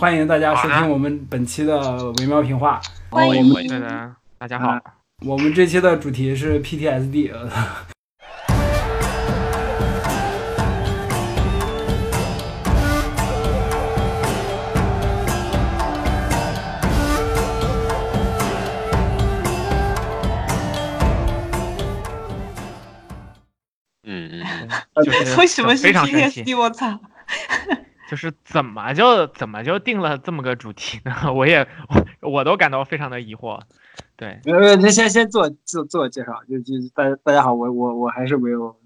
欢迎大家收听我们本期的微妙评话。欢迎，对的，大家好。我们这期的主题是 PTSD。嗯嗯，就是为什么是 PTSD？我操！就是怎么就怎么就定了这么个主题呢？我也我我都感到非常的疑惑。对，呃，那先先做自自我介绍，就就大大家好，我我我还是没有，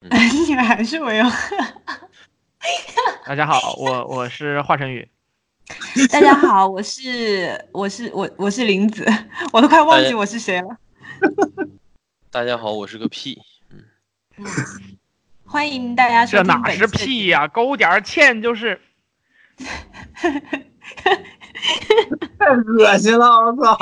你们还是没有。大家好，我我是华晨宇。大家好，我是我是我我是林子，我都快忘记我是谁了。大家好，我是个屁。嗯。欢迎大家收听。这哪是屁呀？勾点芡就是 太恶心了！我操！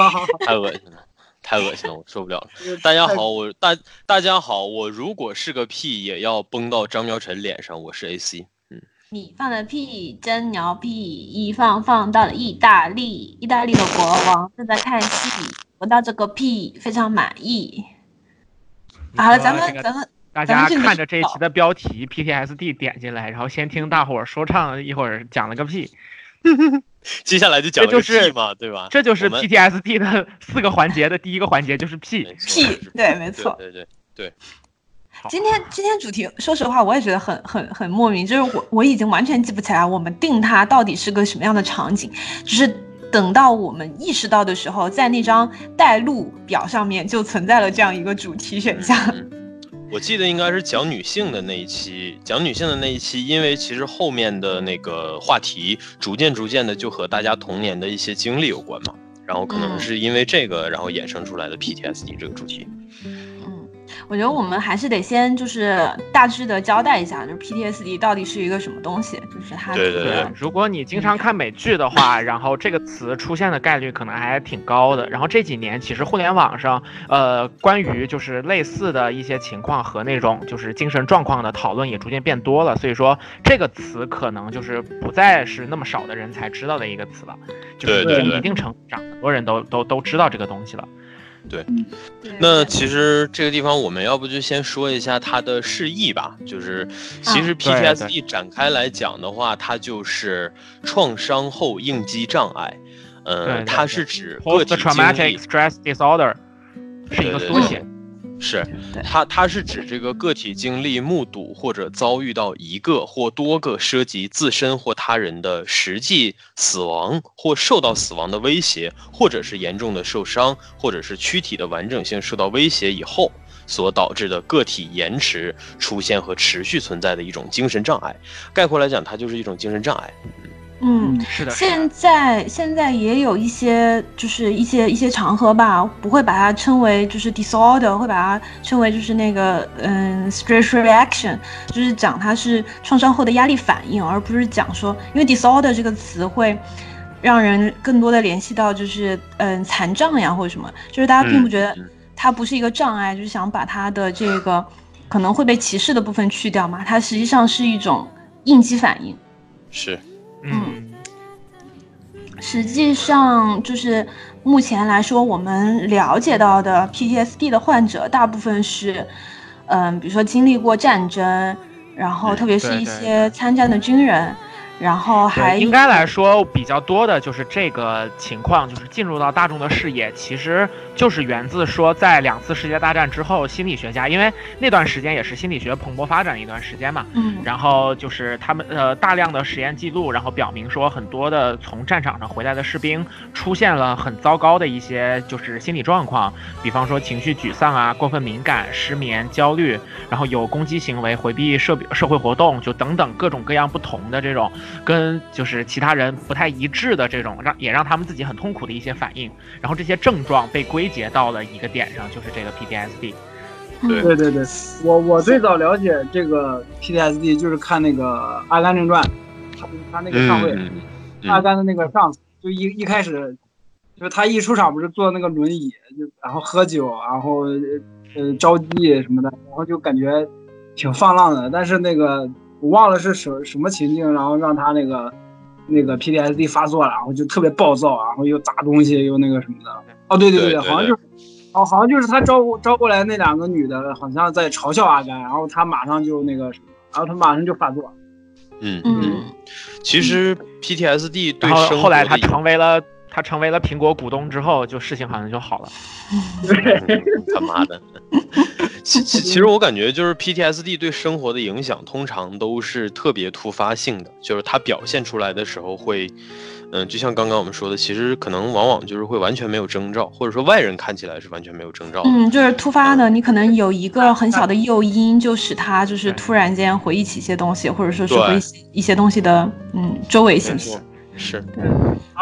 太恶心了，太恶心了，我受不了了。大家好，我大大家好，我如果是个屁，也要崩到张苗晨脸上。我是 AC。嗯。你放的屁真牛屁，一放放到了意大利，意大利的国王正在看戏，闻到这个屁非常满意。好了，咱们咱们。大家看着这一期的标题 PTSD 点进来，然后先听大伙儿说唱，一会儿讲了个屁，接下来就讲个屁嘛，对吧？这就是 PTSD 的四个环节的第一个环节就是屁屁，对，没错，对对对。今天今天主题，说实话，我也觉得很很很莫名，就是我我已经完全记不起来我们定它到底是个什么样的场景，只是等到我们意识到的时候，在那张带路表上面就存在了这样一个主题选项。我记得应该是讲女性的那一期，讲女性的那一期，因为其实后面的那个话题逐渐逐渐的就和大家童年的一些经历有关嘛，然后可能是因为这个，然后衍生出来的 PTSD 这个主题。我觉得我们还是得先就是大致的交代一下，就是 PTSD 到底是一个什么东西，就是它。对对对。如果你经常看美剧的话，然后这个词出现的概率可能还挺高的。然后这几年其实互联网上，呃，关于就是类似的一些情况和那种就是精神状况的讨论也逐渐变多了。所以说这个词可能就是不再是那么少的人才知道的一个词了，就是一定程度上很多人都都都知道这个东西了。对，那其实这个地方我们要不就先说一下它的释义吧。就是其实 PTSD 展开来讲的话，它就是创伤后应激障碍。嗯，它是指个体经历。Stress Disorder 是一个缩写。是它，它是指这个个体经历、目睹或者遭遇到一个或多个涉及自身或他人的实际死亡或受到死亡的威胁，或者是严重的受伤，或者是躯体的完整性受到威胁以后所导致的个体延迟出现和持续存在的一种精神障碍。概括来讲，它就是一种精神障碍。嗯，是的。现在现在也有一些，就是一些一些场合吧，不会把它称为就是 disorder，会把它称为就是那个嗯 stress reaction，就是讲它是创伤后的压力反应，而不是讲说，因为 disorder 这个词会让人更多的联系到就是嗯残障呀或者什么，就是大家并不觉得它不是一个障碍，就是想把它的这个可能会被歧视的部分去掉嘛，它实际上是一种应激反应。是。嗯，实际上就是目前来说，我们了解到的 PTSD 的患者，大部分是，嗯，比如说经历过战争，然后特别是一些参战的军人。然后还应该来说比较多的就是这个情况，就是进入到大众的视野，其实就是源自说在两次世界大战之后，心理学家因为那段时间也是心理学蓬勃发展一段时间嘛，嗯，然后就是他们呃大量的实验记录，然后表明说很多的从战场上回来的士兵出现了很糟糕的一些就是心理状况，比方说情绪沮丧啊、过分敏感、失眠、焦虑，然后有攻击行为、回避社社会活动，就等等各种各样不同的这种。跟就是其他人不太一致的这种，让也让他们自己很痛苦的一些反应，然后这些症状被归结到了一个点上，就是这个 PTSD。对对对对，我我最早了解这个 PTSD 就是看那个《阿甘正传》，他他那个上尉，阿甘的那个上司，就一一开始，就是他一出场不是坐那个轮椅，就然后喝酒，然后呃着急什么的，然后就感觉挺放浪的，但是那个。我忘了是什什么情境，然后让他那个，那个 PTSD 发作了，然后就特别暴躁，然后又砸东西，又那个什么的。哦，对对对，好像就是，哦，好像就是他招招过来那两个女的，好像在嘲笑阿甘，然后他马上就那个什么，然后他马上就发作。嗯嗯，其实 PTSD 对生后来他成为了他成为了苹果股东之后，就事情好像就好了。他妈的！其其其实我感觉就是 PTSD 对生活的影响通常都是特别突发性的，就是它表现出来的时候会，嗯，就像刚刚我们说的，其实可能往往就是会完全没有征兆，或者说外人看起来是完全没有征兆。嗯，就是突发的，你可能有一个很小的诱因，就使他就是突然间回忆起一些东西，或者说是回忆一些东西的嗯周围信息。是，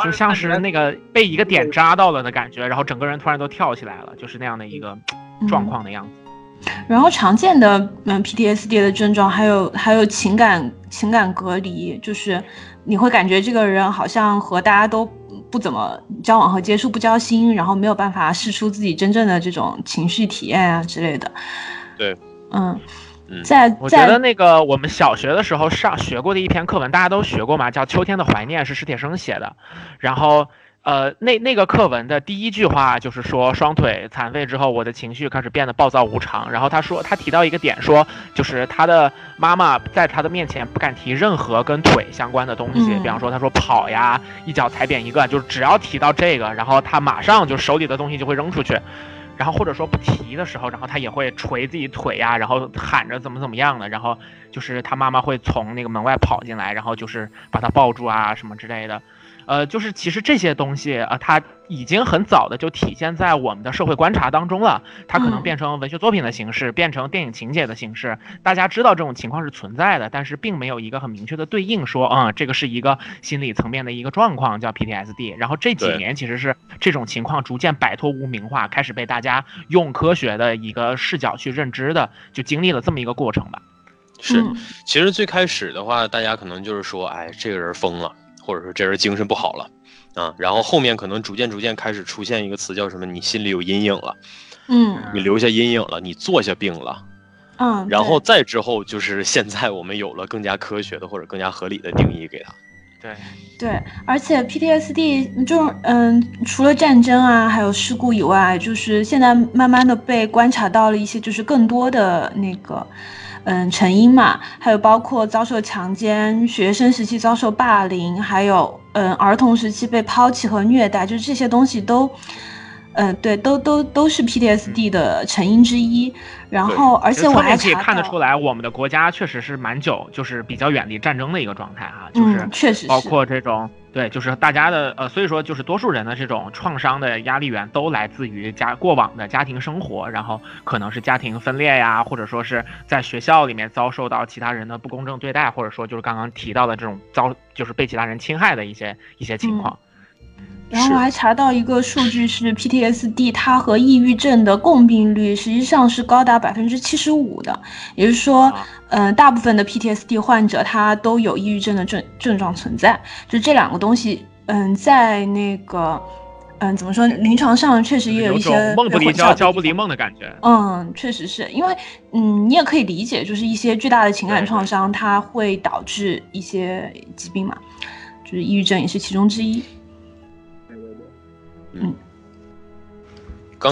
就像是那个被一个点扎到了的感觉，然后整个人突然都跳起来了，就是那样的一个状况的样子。然后常见的嗯 PTSD 的症状还有还有情感情感隔离，就是你会感觉这个人好像和大家都不怎么交往和接触，不交心，然后没有办法试出自己真正的这种情绪体验啊之类的。对，嗯，在我觉得那个我们小学的时候上学过的一篇课文，大家都学过嘛，叫《秋天的怀念》，是史铁生写的，然后。呃，那那个课文的第一句话就是说，双腿残废之后，我的情绪开始变得暴躁无常。然后他说，他提到一个点，说就是他的妈妈在他的面前不敢提任何跟腿相关的东西，比方说他说跑呀，一脚踩扁一个，就是只要提到这个，然后他马上就手里的东西就会扔出去。然后或者说不提的时候，然后他也会捶自己腿呀，然后喊着怎么怎么样的，然后就是他妈妈会从那个门外跑进来，然后就是把他抱住啊什么之类的。呃，就是其实这些东西啊，它已经很早的就体现在我们的社会观察当中了。它可能变成文学作品的形式，变成电影情节的形式。大家知道这种情况是存在的，但是并没有一个很明确的对应，说，嗯，这个是一个心理层面的一个状况，叫 PTSD。然后这几年其实是这种情况逐渐摆脱污名化，开始被大家用科学的一个视角去认知的，就经历了这么一个过程吧。是，其实最开始的话，大家可能就是说，哎，这个人疯了。或者说这人精神不好了，啊，然后后面可能逐渐逐渐开始出现一个词叫什么？你心里有阴影了，嗯，你留下阴影了，你坐下病了，嗯，然后再之后就是 现在我们有了更加科学的或者更加合理的定义给他，对对，而且 PTSD 这种嗯，除了战争啊还有事故以外，就是现在慢慢的被观察到了一些就是更多的那个。嗯，成因嘛，还有包括遭受强奸、学生时期遭受霸凌，还有嗯，儿童时期被抛弃和虐待，就是这些东西都，嗯，对，都都都是 PTSD 的成因之一。然后，而且我还可以看得出来，我们的国家确实是蛮久，就是比较远离战争的一个状态哈，就是确实包括这种。对，就是大家的呃，所以说就是多数人的这种创伤的压力源都来自于家过往的家庭生活，然后可能是家庭分裂呀，或者说是在学校里面遭受到其他人的不公正对待，或者说就是刚刚提到的这种遭就是被其他人侵害的一些一些情况。然后我还查到一个数据是 PTSD 它和抑郁症的共病率实际上是高达百分之七十五的，也就是说。嗯，大部分的 PTSD 患者他都有抑郁症的症症状存在，就这两个东西，嗯，在那个，嗯，怎么说，临床上确实也有一些梦不离焦，焦不离梦的感觉。嗯，确实是因为，嗯，你也可以理解，就是一些巨大的情感创伤，它会导致一些疾病嘛，就是抑郁症也是其中之一。对对对，嗯。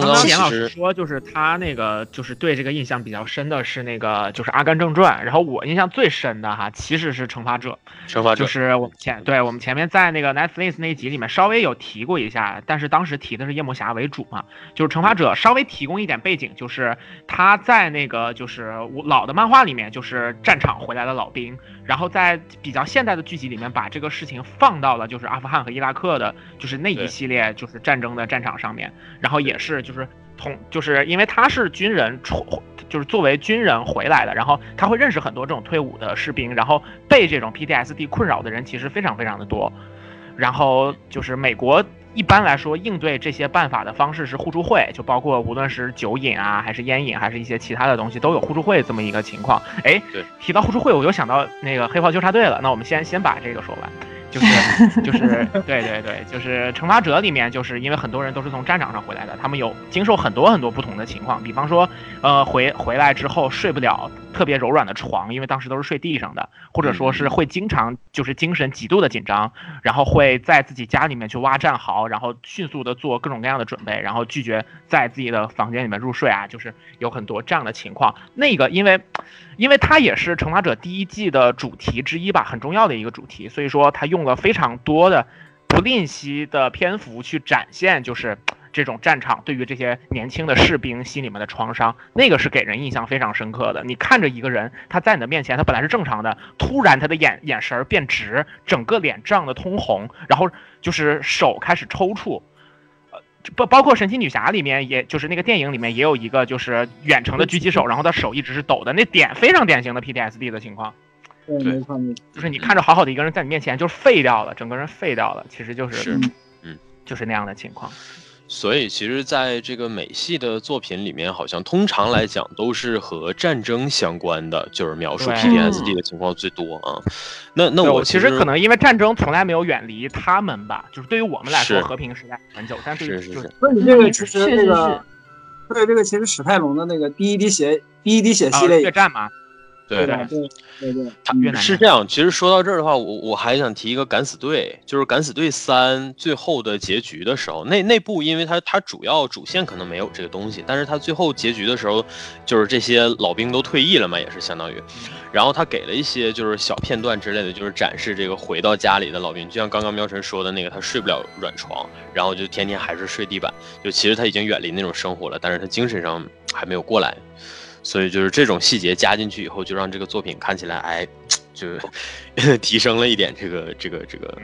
刚刚严老师说，就是他那个，就是对这个印象比较深的是那个，就是《阿甘正传》。然后我印象最深的哈，其实是《惩罚者》。惩罚者就是我们前对我们前面在那个 Netflix 那一集里面稍微有提过一下，但是当时提的是夜魔侠为主嘛。就是《惩罚者》稍微提供一点背景，就是他在那个就是老的漫画里面，就是战场回来的老兵。然后在比较现代的剧集里面，把这个事情放到了就是阿富汗和伊拉克的，就是那一系列就是战争的战场上面。然后也是就是同就是因为他是军人出，就是作为军人回来的，然后他会认识很多这种退伍的士兵，然后被这种 PTSD 困扰的人其实非常非常的多。然后就是美国。一般来说，应对这些办法的方式是互助会，就包括无论是酒瘾啊，还是烟瘾，还是一些其他的东西，都有互助会这么一个情况。哎，对，提到互助会，我又想到那个黑袍纠察队了。那我们先先把这个说完，就是就是对对对，就是惩罚者里面，就是因为很多人都是从战场上回来的，他们有经受很多很多不同的情况，比方说，呃，回回来之后睡不了特别柔软的床，因为当时都是睡地上的，或者说是会经常就是精神极度的紧张，然后会在自己家里面去挖战壕，然后迅速的做各种各样的准备，然后拒绝在自己的房间里面入睡啊，就是有很多这样的情况。那个因为，因为它也是惩罚者第一季的主题之一吧，很重要的一个主题，所以说他用了非常多的不吝惜的篇幅去展现，就是这种战场对于这些年轻的士兵心里面的创伤，那个是给人印象非常深刻的。你看着一个人，他在你的面前，他本来是正常的，突然他的眼眼神变直，整个脸涨得通红，然后就是手开始抽搐。呃，包包括神奇女侠里面，也就是那个电影里面也有一个就是远程的狙击手，然后他手一直是抖的，那点非常典型的 PTSD 的情况。对，就是你看着好好的一个人在你面前就废掉了，整个人废掉了，其实就是是，嗯，就是那样的情况。所以其实，在这个美系的作品里面，好像通常来讲都是和战争相关的，就是描述对。PTSD 的情况最多啊。那那我其实可能因为战争从来没有远离他们吧，就是对于我们来说和平时代很久，但对于就是是是。所以这个其实那个，对这个其实史泰龙的那个第一滴血第一滴血系啊列越战嘛，对。对对他嗯。越南是这样，其实说到这儿的话，我我还想提一个《敢死队》，就是《敢死队三》最后的结局的时候，那那部因为它它主要主线可能没有这个东西，但是它最后结局的时候，就是这些老兵都退役了嘛，也是相当于，然后他给了一些就是小片段之类的，就是展示这个回到家里的老兵，就像刚刚喵晨说的那个，他睡不了软床，然后就天天还是睡地板，就其实他已经远离那种生活了，但是他精神上还没有过来。所以就是这种细节加进去以后，就让这个作品看起来，哎，就 提升了一点这个这个这个，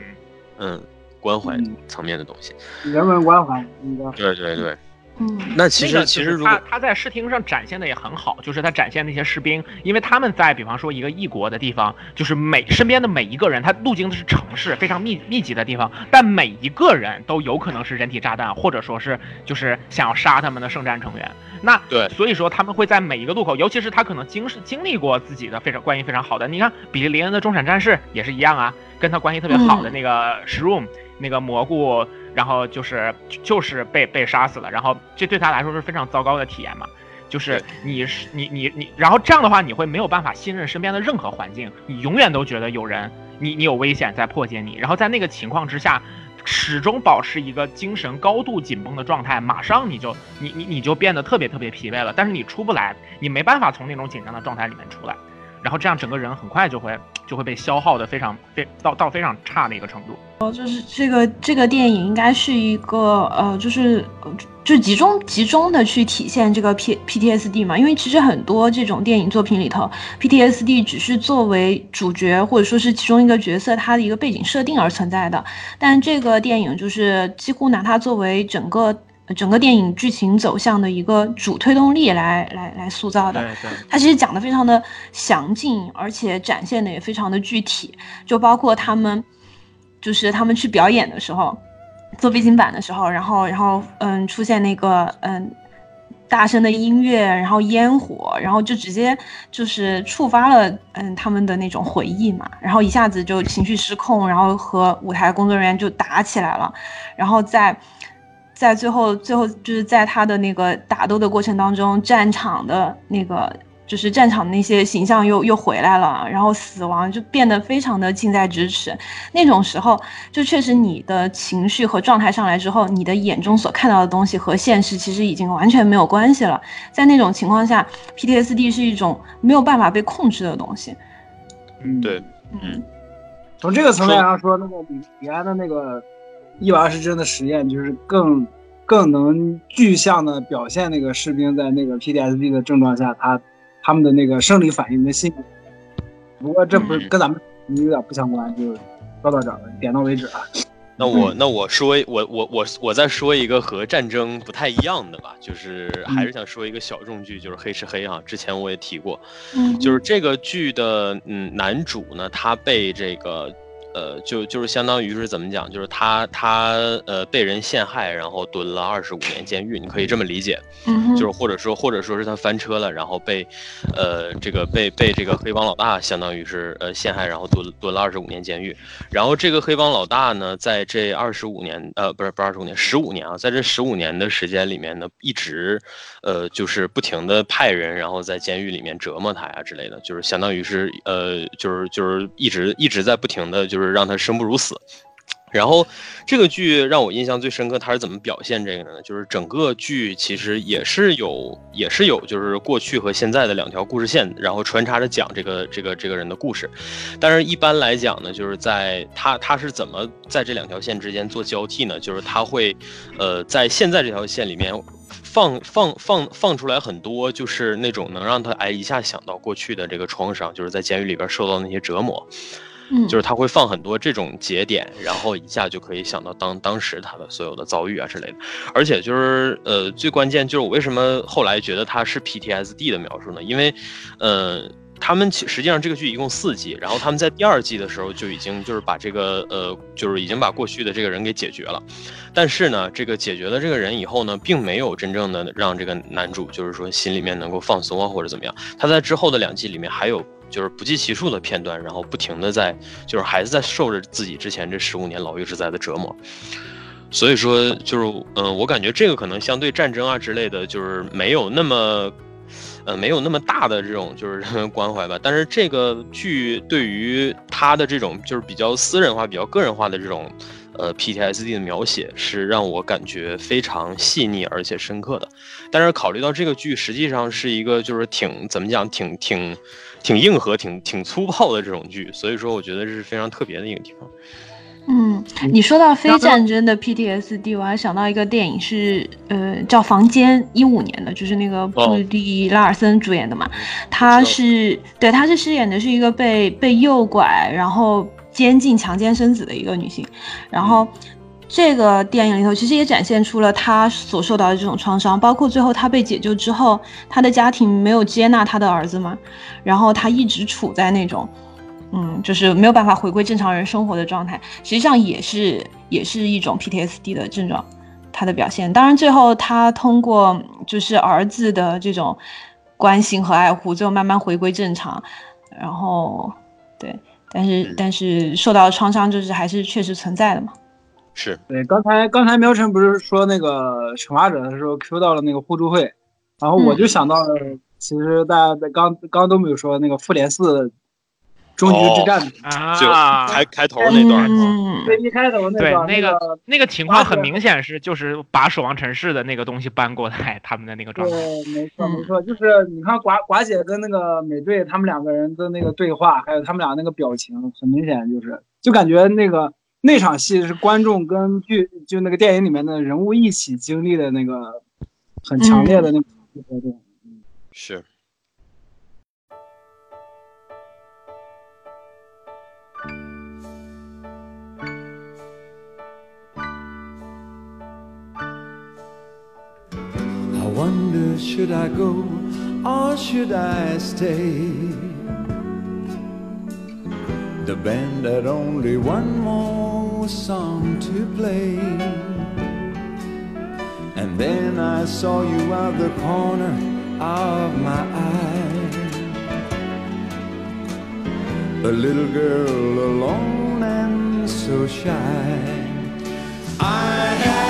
嗯，关怀嗯。层面的东西。人文关怀应该。对对对，嗯，那其实其实如他他在视听上展现的也很好，就是他展现那些士兵，因为他们在比方说一个异国的地方，就是每身边的每一个人，他路经的是城市非常密密集的地方，但每一个人都有可能是人体炸弹，或者说是就是想要杀他们的圣战成员。那对所以说他们会在每一个路口，尤其是他可能经是经历过自己的非常关系非常好的，你看比利林恩的中产战士也是一样啊，跟他关系特别好的那个 Shroom、那个蘑菇，然后就是就是被被杀死了，然后这对他来说是非常糟糕的体验嘛。就是你是你你你，然后这样的话，你会没有办法信任身边的任何环境，你永远都觉得有人，你你有危险在破解你，然后在那个情况之下，始终保持一个精神高度紧绷的状态，马上你就你你你就变得特别特别疲惫了，但是你出不来，你没办法从那种紧张的状态里面出来，然后这样整个人很快就会就会被消耗的非常非到到非常差的一个程度。哦就是这个这个电影应该是一个呃，就是就集中集中的去体现这个 P PTSD 嘛，因为其实很多这种电影作品里头，PTSD 只是作为主角或者说是其中一个角色他的一个背景设定而存在的，但这个电影就是几乎拿它作为整个整个电影剧情走向的一个主推动力来来来塑造的。对，它其实讲的非常的详尽，而且展现的也非常的具体，就包括他们，就是他们去表演的时候，做背景板的时候，然后然后嗯出现那个嗯大声的音乐，然后烟火，然后就直接就是触发了嗯他们的那种回忆嘛，然后一下子就情绪失控，然后和舞台工作人员就打起来了，然后在。在最后，最后就是在他的那个打斗的过程当中，战场的那个就是战场的那些形象又又回来了，然后死亡就变得非常的近在咫尺。那种时候，就确实你的情绪和状态上来之后，你的眼中所看到的东西和现实其实已经完全没有关系了。在那种情况下，PTSD 是一种没有办法被控制的东西。嗯对，嗯从这个层面上说，那个李李安的那个一百二十帧的实验，就是更更能具象的表现那个士兵在那个 PTSD 的症状下，他他们的那个生理反应跟心理。不过这不是嗯跟咱们有点不相关，就说到这儿了，点到为止啊。那我那我说我我我我再说一个和战争不太一样的吧，就是还是想说一个小众剧，就是《黑吃黑》啊，之前我也提过，嗯，就是这个剧的嗯男主呢，他被这个呃，就就是相当于是怎么讲，就是他他呃被人陷害，然后蹲了二十五年监狱，你可以这么理解，就是或者说或者说是他翻车了，然后被，呃，这个被被这个黑帮老大相当于是呃陷害，然后蹲蹲了二十五年监狱，然后这个黑帮老大呢，在这二十五年呃不是不是二十五年十五年啊，在这十五年的时间里面呢，一直呃就是不停的派人，然后在监狱里面折磨他呀之类的，就是相当于是呃就是就是一直一直在不停的就是就是让他生不如死。然后这个剧让我印象最深刻，它是怎么表现这个呢？就是整个剧其实也是有，也是有，就是过去和现在的两条故事线，然后穿插着讲这个这个这个人的故事。但是，一般来讲呢，就是在他他是怎么在这两条线之间做交替呢？就是他会，呃，在现在这条线里面放放放放出来很多，就是那种能让他哎一下想到过去的这个创伤，就是在监狱里边受到那些折磨。就是他会放很多这种节点，然后一下就可以想到当当时他的所有的遭遇啊之类的，而且就是呃最关键就是我为什么后来觉得他是 PTSD 的描述呢？因为，呃，他们其实际上这个剧一共四季，然后他们在第二季的时候就已经就是把这个呃就是已经把过去的这个人给解决了，但是呢，这个解决了这个人以后呢，并没有真正的让这个男主就是说心里面能够放松啊或者怎么样，他在之后的两季里面还有。就是不计其数的片段，然后不停的在，就是还是在受着自己之前这十五年牢狱之灾的折磨，所以说就是，嗯，我感觉这个可能相对战争啊之类的，就是没有那么，呃，没有那么大的这种就是 关怀吧。但是这个剧对于他的这种就是比较私人化、比较个人化的这种。呃，PTSD 的描写是让我感觉非常细腻而且深刻的，但是考虑到这个剧实际上是一个就是挺怎么讲，挺挺挺硬核、挺挺粗暴的这种剧，所以说我觉得这是非常特别的一个地方。嗯，你说到非战争的 PTSD，我还想到一个电影是呃叫《房间》，一五年的，就是那个布利拉尔森主演的嘛，他是对他是饰演的是一个被被诱拐，然后。监禁、强奸、生子的一个女性，然后这个电影里头其实也展现出了他所受到的这种创伤，包括最后他被解救之后，他的家庭没有接纳他的儿子嘛，然后他一直处在那种，嗯，就是没有办法回归正常人生活的状态，实际上也是也是一种 PTSD 的症状，他的表现。当然最后他通过就是儿子的这种关心和爱护，最后慢慢回归正常，然后对。但是但是受到的创伤就是还是确实存在的嘛？是对。刚才刚才苗晨不是说那个惩罚者的时候 Q 到了那个互助会，然后我就想到了，其实大家在刚刚都没有说那个复联四。终局之战啊，就开开头那段，对一开头那段，对那个那个情况很明显是就是把守望城市的那个东西搬过来，他们的那个状态。对，没错没错，就是你看寡寡姐跟那个美队他们两个人的那个对话，还有他们俩那个表情，很明显就是就感觉那个那场戏是观众跟剧就那个电影里面的人物一起经历的那个很强烈的那个活动，是。wonder should I go or should I stay? The band had only one more song to play. And then I saw you out the corner of my eye. A little girl alone and so shy. I had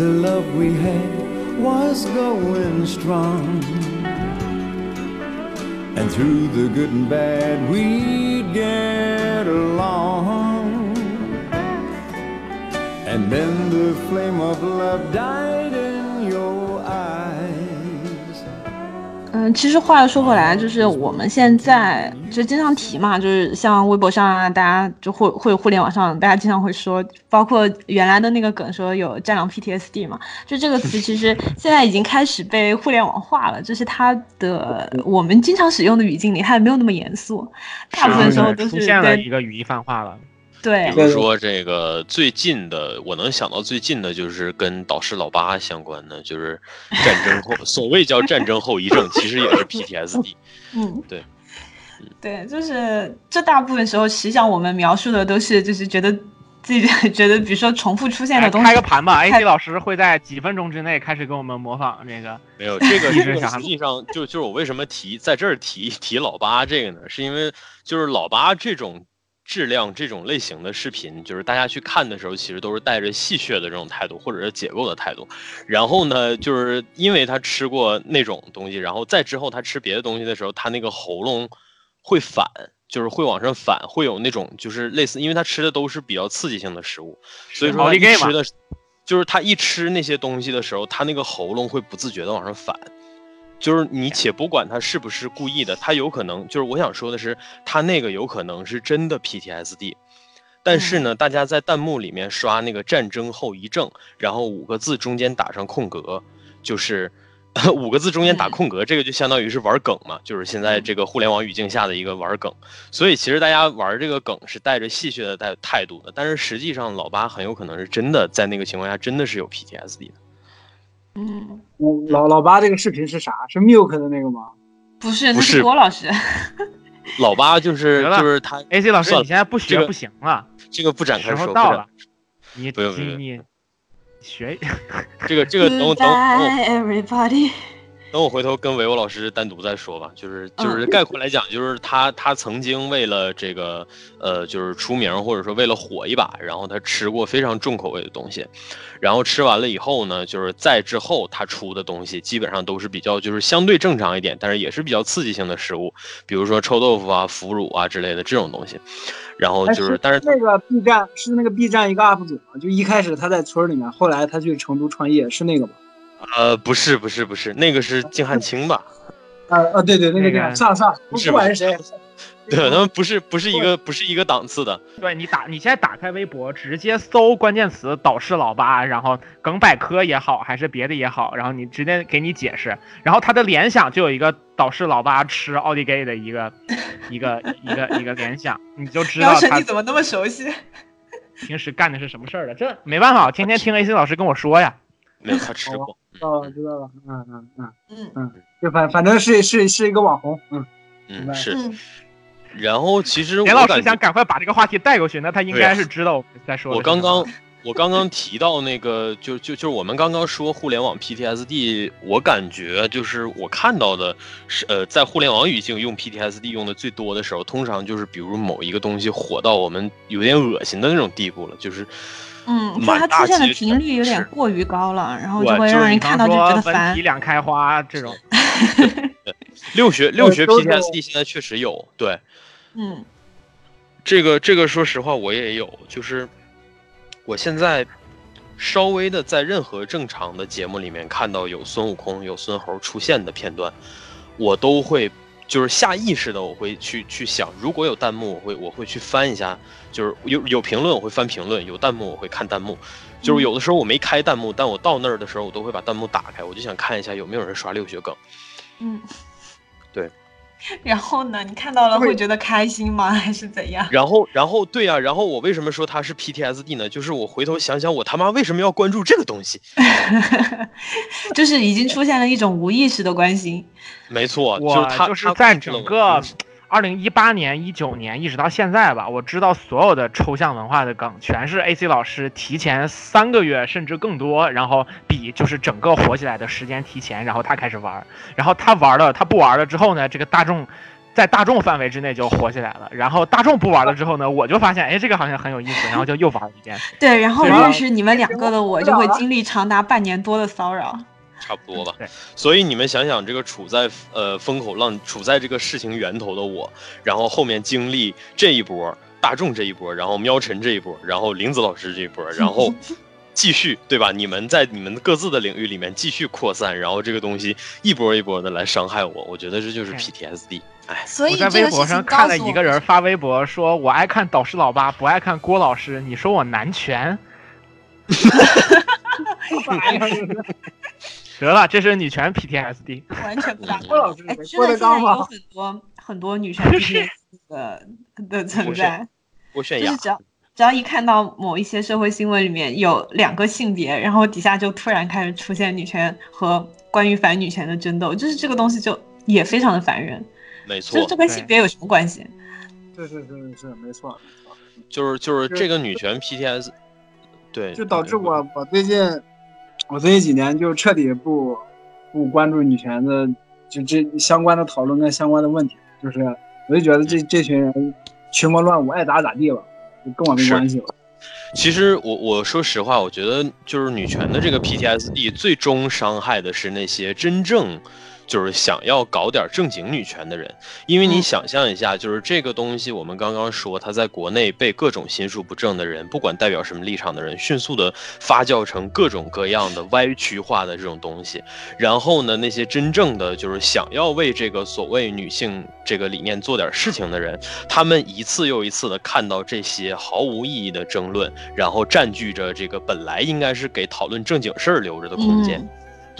the love we had was going strong. And through the good and bad, we'd get along. And then the flame of love died 嗯，其实话又说回来，就是我们现在就经常提嘛，就是像微博上啊，大家就会会互联网上，大家经常会说，包括原来的那个梗说有战狼 PTSD 嘛，就这个词其实现在已经开始被互联网化了，就是它的我们经常使用的语境里，它也没有那么严肃，大部分时候都是出现了一个语义泛化了。对，比如说这个最近的，我能想到最近的就是跟导师老八相关的，就是战争后，所谓叫战争后遗症，其实也是 PTSD。嗯，对，对，就是这大部分时候，实际上我们描述的都是，就是觉得自己 觉得，比如说重复出现的东西。开个盘吧，AC 老师会在几分钟之内开始给我们模仿这个。没有这个，这个实际上就就是我为什么提在这儿提提老八这个呢？是因为就是老八这种。质量这种类型的视频，就是大家去看的时候，其实都是带着戏谑的这种态度，或者是解构的态度。然后呢，就是因为他吃过那种东西，然后再之后他吃别的东西的时候，他那个喉咙会反，就是会往上反，会有那种就是类似，因为他吃的都是比较刺激性的食物，所以说他吃的，就是他一吃那些东西的时候，他那个喉咙会不自觉的往上反。就是你且不管他是不是故意的，他有可能就是我想说的是，他那个有可能是真的 PTSD，但是呢，大家在弹幕里面刷那个战争后遗症，然后五个字中间打上空格，就是 五个字中间打空格，这个就相当于是玩梗嘛，就是现在这个互联网语境下的一个玩梗，所以其实大家玩这个梗是带着戏谑的态态度的，但是实际上老八很有可能是真的在那个情况下真的是有 PTSD 的。嗯，老老八这个视频是啥？是 Milk 的那个吗？不是，那是郭老师。老八就是就是他。AC 老师，你现在不学不行了。这个不展开说。到了。你不用不用你学。这个这个等等，Everybody。等我回头跟维欧老师单独再说吧，就是就是概括来讲，就是他他曾经为了这个呃就是出名或者说为了火一把，然后他吃过非常重口味的东西，然后吃完了以后呢，就是在之后他出的东西基本上都是比较就是相对正常一点，但是也是比较刺激性的食物，比如说臭豆腐啊、腐乳啊之类的这种东西，然后就是但是那个 B 站是那个 B 站一个 UP 主嘛，就一开始他在村里面，后来他去成都创业是那个吗？呃，不是不是不是，那个是静汉卿吧？啊啊，对对，那个叫上上，不管是谁，对，他们不是不是一个不是一个档次的。对你打，你现在打开微博，直接搜关键词“导师老八”，然后梗百科也好，还是别的也好，然后你直接给你解释，然后他的联想就有一个导师老八吃奥迪给的一个 一个一个一个联想，你就知道他你怎么那么熟悉，平时干的是什么事儿的？这没办法，天天听 AC 老师跟我说呀。没有他吃过。哦，知道了，嗯嗯嗯嗯嗯，就反反正是是是一个网红，嗯嗯是，然后其实严老师想赶快把这个话题带过去，那他应该是知道在说。我刚刚我刚刚提到那个，就就就是我们刚刚说互联网 PTSD，我感觉就是我看到的是，呃，在互联网语境用 PTSD 用的最多的时候，通常就是比如某一个东西火到我们有点恶心的那种地步了，就是。嗯，就它出现的频率有点过于高了，然后就会让人看到就觉得烦。体两开花这种。六学六学 PTSD 现在确实有，对。嗯。这个这个，说实话我也有，就是我现在稍微的在任何正常的节目里面看到有孙悟空、有孙猴出现的片段，我都会。就是下意识的，我会去去想，如果有弹幕，我会我会去翻一下，就是有有评论，我会翻评论；有弹幕，我会看弹幕。就是有的时候我没开弹幕，但我到那儿的时候，我都会把弹幕打开，我就想看一下有没有人刷六学梗。嗯，对。然后呢？你看到了会觉得开心吗？还是怎样？然后，然后，对呀。然后我为什么说他是 PTSD 呢？就是我回头想想，我他妈为什么要关注这个东西？就是已经出现了一种无意识的关心。没错，就是他就是在整个。二零一八年、一九年一直到现在吧，我知道所有的抽象文化的梗，全是 AC 老师提前三个月甚至更多，然后比就是整个火起来的时间提前，然后他开始玩，然后他玩了，他不玩了之后呢，这个大众在大众范围之内就火起来了，然后大众不玩了之后呢，我就发现，哎，这个好像很有意思，然后就又玩了一遍。对，然后认识你们两个的我就会经历长达半年多的骚扰。差不多吧，所以你们想想，这个处在呃风口浪，处在这个事情源头的我，然后后面经历这一波大众这一波，然后喵晨这一波，然后林子老师这一波，然后继续对吧？你们在你们各自的领域里面继续扩散，然后这个东西一波一波的来伤害我，我觉得这就是 PTSD。哎，所以我在微博上看了一个人发微博说：“我爱看导师老八，不爱看郭老师。”你说我男权？得了，这是女权 PTSD，完全不搭。郭老师，哎，真的现在有很多很多女权 PTSD 的的存在。就是只要只要一看到某一些社会新闻里面有两个性别，然后底下就突然开始出现女权和关于反女权的争斗，就是这个东西就也非常的烦人。没错，这跟性别有什么关系？是是是是，没错没错。就是就是这个女权 PTS，对，就导致我我最近我最近几年就彻底不不关注女权的就这相关的讨论跟相关的问题，就是我就觉得这这群人群魔乱舞，爱咋咋地了，跟我没关系了。其实我我说实话，我觉得就是女权的这个 PTSD 最终伤害的是那些真正。就是想要搞点正经女权的人，因为你想象一下，就是这个东西，我们刚刚说，他在国内被各种心术不正的人，不管代表什么立场的人，迅速的发酵成各种各样的歪曲化的这种东西。然后呢，那些真正的就是想要为这个所谓女性这个理念做点事情的人，他们一次又一次的看到这些毫无意义的争论，然后占据着这个本来应该是给讨论正经事儿留着的空间。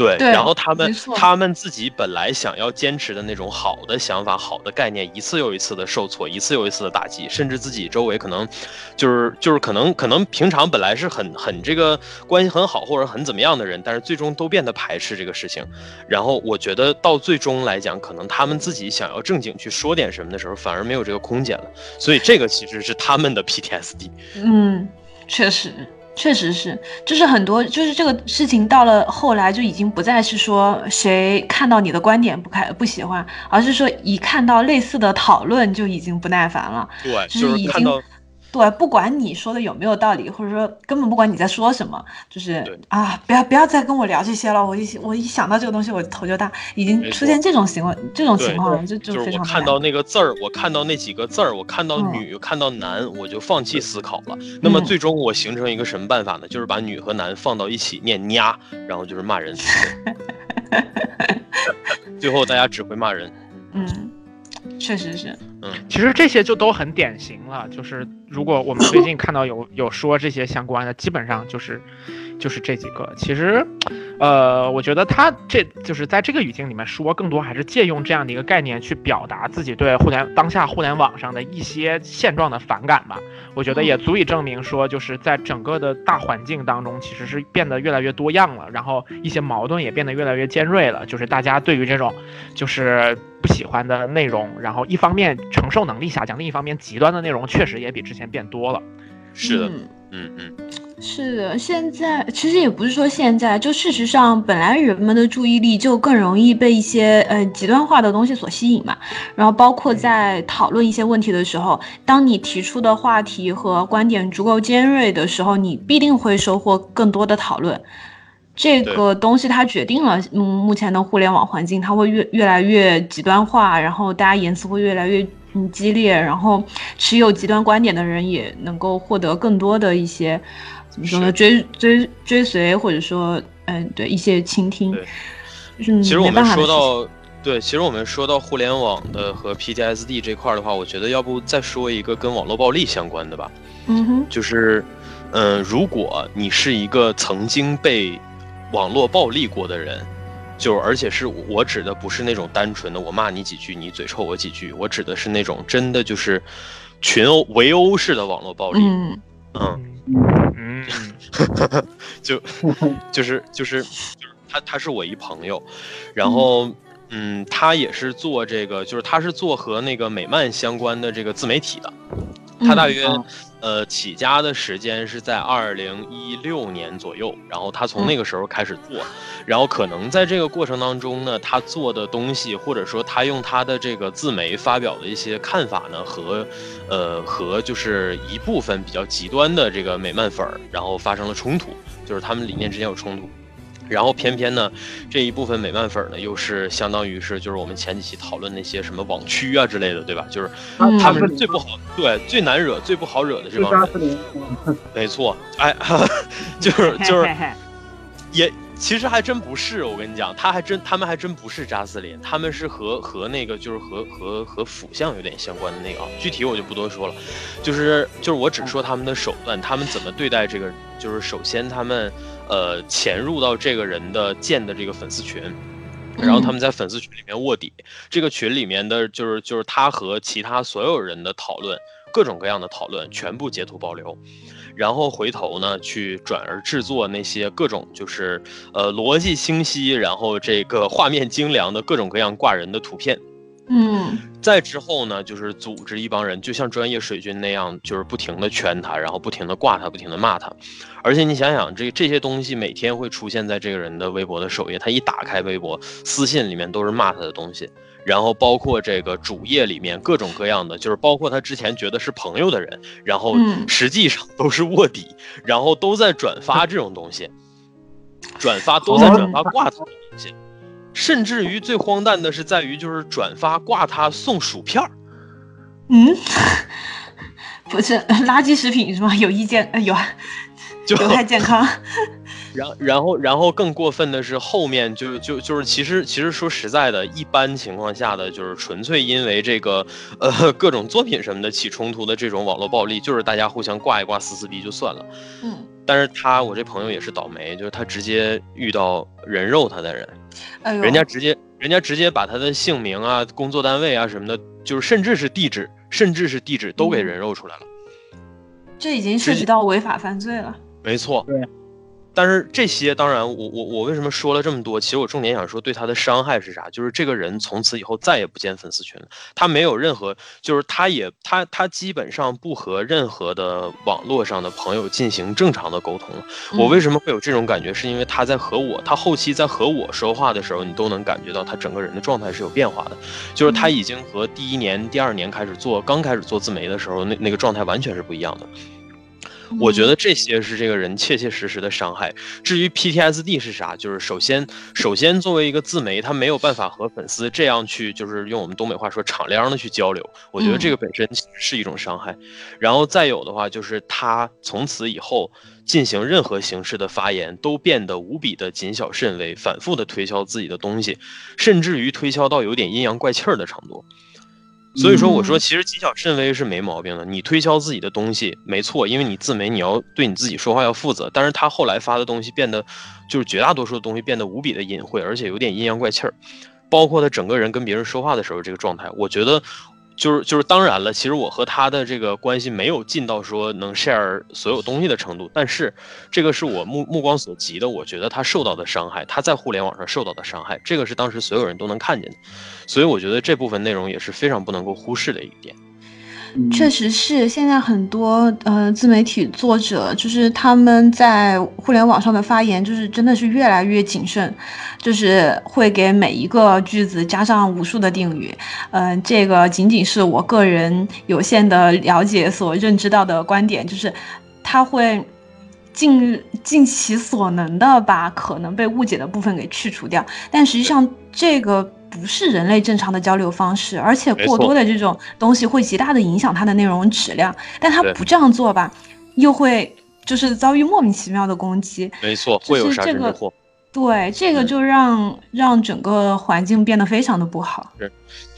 对，然后他们他们自己本来想要坚持的那种好的想法、好的概念，一次又一次的受挫，一次又一次的打击，甚至自己周围可能就是就是可能可能平常本来是很很这个关系很好或者很怎么样的人，但是最终都变得排斥这个事情。然后我觉得到最终来讲，可能他们自己想要正经去说点什么的时候，反而没有这个空间了。所以这个其实是他们的 PTSD。嗯，确实。确实是，就是很多，就是这个事情到了后来就已经不再是说谁看到你的观点不开不喜欢，而是说一看到类似的讨论就已经不耐烦了，对，就是已经。对，不管你说的有没有道理，或者说根本不管你在说什么，就是啊，不要不要再跟我聊这些了。我一我一想到这个东西，我头就大。已经出现这种行为，这种情况就就非常。看到那个字儿，我看到那几个字儿，我看到女，看到男，我就放弃思考了。那么最终我形成一个什么办法呢？就是把女和男放到一起念然后就是骂人。最后大家只会骂人。嗯。确实是，嗯，其实这些就都很典型了。就是如果我们最近看到有有说这些相关的，基本上就是。就是这几个，其实，呃，我觉得他这就是在这个语境里面说，更多还是借用这样的一个概念去表达自己对互联当下互联网上的一些现状的反感吧。我觉得也足以证明说，就是在整个的大环境当中，其实是变得越来越多样了，然后一些矛盾也变得越来越尖锐了。就是大家对于这种就是不喜欢的内容，然后一方面承受能力下降，另一方面极端的内容确实也比之前变多了。是的，嗯。嗯。是。的，现在其实也不是。说现在，就事实上，本来人们的注意力就更容易被一些呃极端化的东西所吸引嘛。然后包括在讨论一些问题的时候，当你提出的话题和观点足够尖锐的时候，你必定会收获更多的讨论。这个东西它决定了，嗯，目前的互联网环境它会越越来越极端化，然后大家言辞会越来越嗯激烈，然后持有极端观点的人也能够获得更多的一些。怎么说呢？追追追随，或者说，嗯，对一些倾听，就是其实我们说到，对，其实我们说到互联网的和 PTSD 这块的话，我觉得要不再说一个跟网络暴力相关的吧。嗯哼，就是，嗯，如果你是一个曾经被网络暴力过的人，就而且是我指的不是那种单纯的我骂你几句，你嘴臭我几句，我指的是那种真的就是群殴围殴式的网络暴力。嗯嗯。嗯，就就是就是就是他他是我一朋友，然后嗯，他也是做这个，就是他是做和那个美漫相关的这个自媒体的，他大约。呃，起家的时间是在二零一六年左右，然后他从那个时候开始做，然后可能在这个过程当中呢，他做的东西，或者说他用他的这个自媒发表的一些看法呢，和，呃，和就是一部分比较极端的这个美漫粉儿，然后发生了冲突，就是他们理念之间有冲突，然后偏偏呢，这一部分美漫粉呢，又是相当于是就是我们前几期讨论那些什么网区啊之类的，对吧？就是他们最不好，对最难惹、最不好惹的这帮人。没错，哎，就是就是 也。其实还真不是，我跟你讲，他还真，他们还真不是扎斯林，他们是和和那个就是和和和辅相有点相关的那个，具体我就不多说了，就是就是我只说他们的手段，他们怎么对待这个，就是首先他们呃潜入到这个人的建的这个粉丝群，然后他们在粉丝群里面卧底，这个群里面的就是就是他和其他所有人的讨论，各种各样的讨论全部截图保留。然后回头呢，去转而制作那些各种就是呃逻辑清晰，然后这个画面精良的各种各样挂人的图片。嗯，再之后呢，就是组织一帮人，就像专业水军那样，就是不停的圈他，然后不停的挂他，不停的骂他。而且你想想，这这些东西每天会出现在这个人的微博的首页，他一打开微博，私信里面都是骂他的东西。然后包括这个主页里面各种各样的，就是包括他之前觉得是朋友的人，然后实际上都是卧底，然后都在转发这种东西，转发都在转发挂他的东西，甚至于最荒诞的是在于就是转发挂他送薯片儿，嗯，不是垃圾食品是吗？有意见？有，有害健康。然然后然后更过分的是后面就就就是其实其实说实在的，一般情况下的就是纯粹因为这个呃各种作品什么的起冲突的这种网络暴力，就是大家互相挂一挂撕撕逼就算了。嗯，但是他我这朋友也是倒霉，就是他直接遇到人肉他的人，哎人家直接人家直接把他的姓名啊、工作单位啊什么的，就是甚至是地址，甚至是地址都给人肉出来了。这已经涉及到违法犯罪了。没错。对。但是这些当然，我我我为什么说了这么多？其实我重点想说对他的伤害是啥？就是这个人从此以后再也不建粉丝群了，他没有任何，就是他也他他基本上不和任何的网络上的朋友进行正常的沟通了。我为什么会有这种感觉？是因为他在和我，他后期在和我说话的时候，你都能感觉到他整个人的状态是有变化的，就是他已经和第一年、第二年开始做刚开始做自媒的时候那那个状态完全是不一样的。我觉得这些是这个人切切实实的伤害。至于 PTSD 是啥，就是首先，首先作为一个自媒，他没有办法和粉丝这样去，就是用我们东北话说敞亮的去交流。我觉得这个本身是一种伤害。然后再有的话，就是他从此以后进行任何形式的发言，都变得无比的谨小慎微，反复的推销自己的东西，甚至于推销到有点阴阳怪气儿的程度。所以说，我说其实谨小慎微是没毛病的。你推销自己的东西没错，因为你自媒你要对你自己说话要负责。但是他后来发的东西变得，就是绝大多数的东西变得无比的隐晦，而且有点阴阳怪气儿，包括他整个人跟别人说话的时候这个状态，我觉得。就是就是，当然了，其实我和他的这个关系没有近到说能 share 所有东西的程度，但是这个是我目目光所及的，我觉得他受到的伤害，他在互联网上受到的伤害，这个是当时所有人都能看见的，所以我觉得这部分内容也是非常不能够忽视的一点。确实是，现在很多呃自媒体作者，就是他们在互联网上的发言，就是真的是越来越谨慎，就是会给每一个句子加上无数的定语。嗯，这个仅仅是我个人有限的了解所认知到的观点，就是他会尽尽其所能的把可能被误解的部分给去除掉，但实际上这个。不是人类正常的交流方式，而且过多的这种东西会极大的影响它的内容质量。但他不这样做吧，又会就是遭遇莫名其妙的攻击。没错，会有杀身之祸。对，这个就让让整个环境变得非常的不好。是，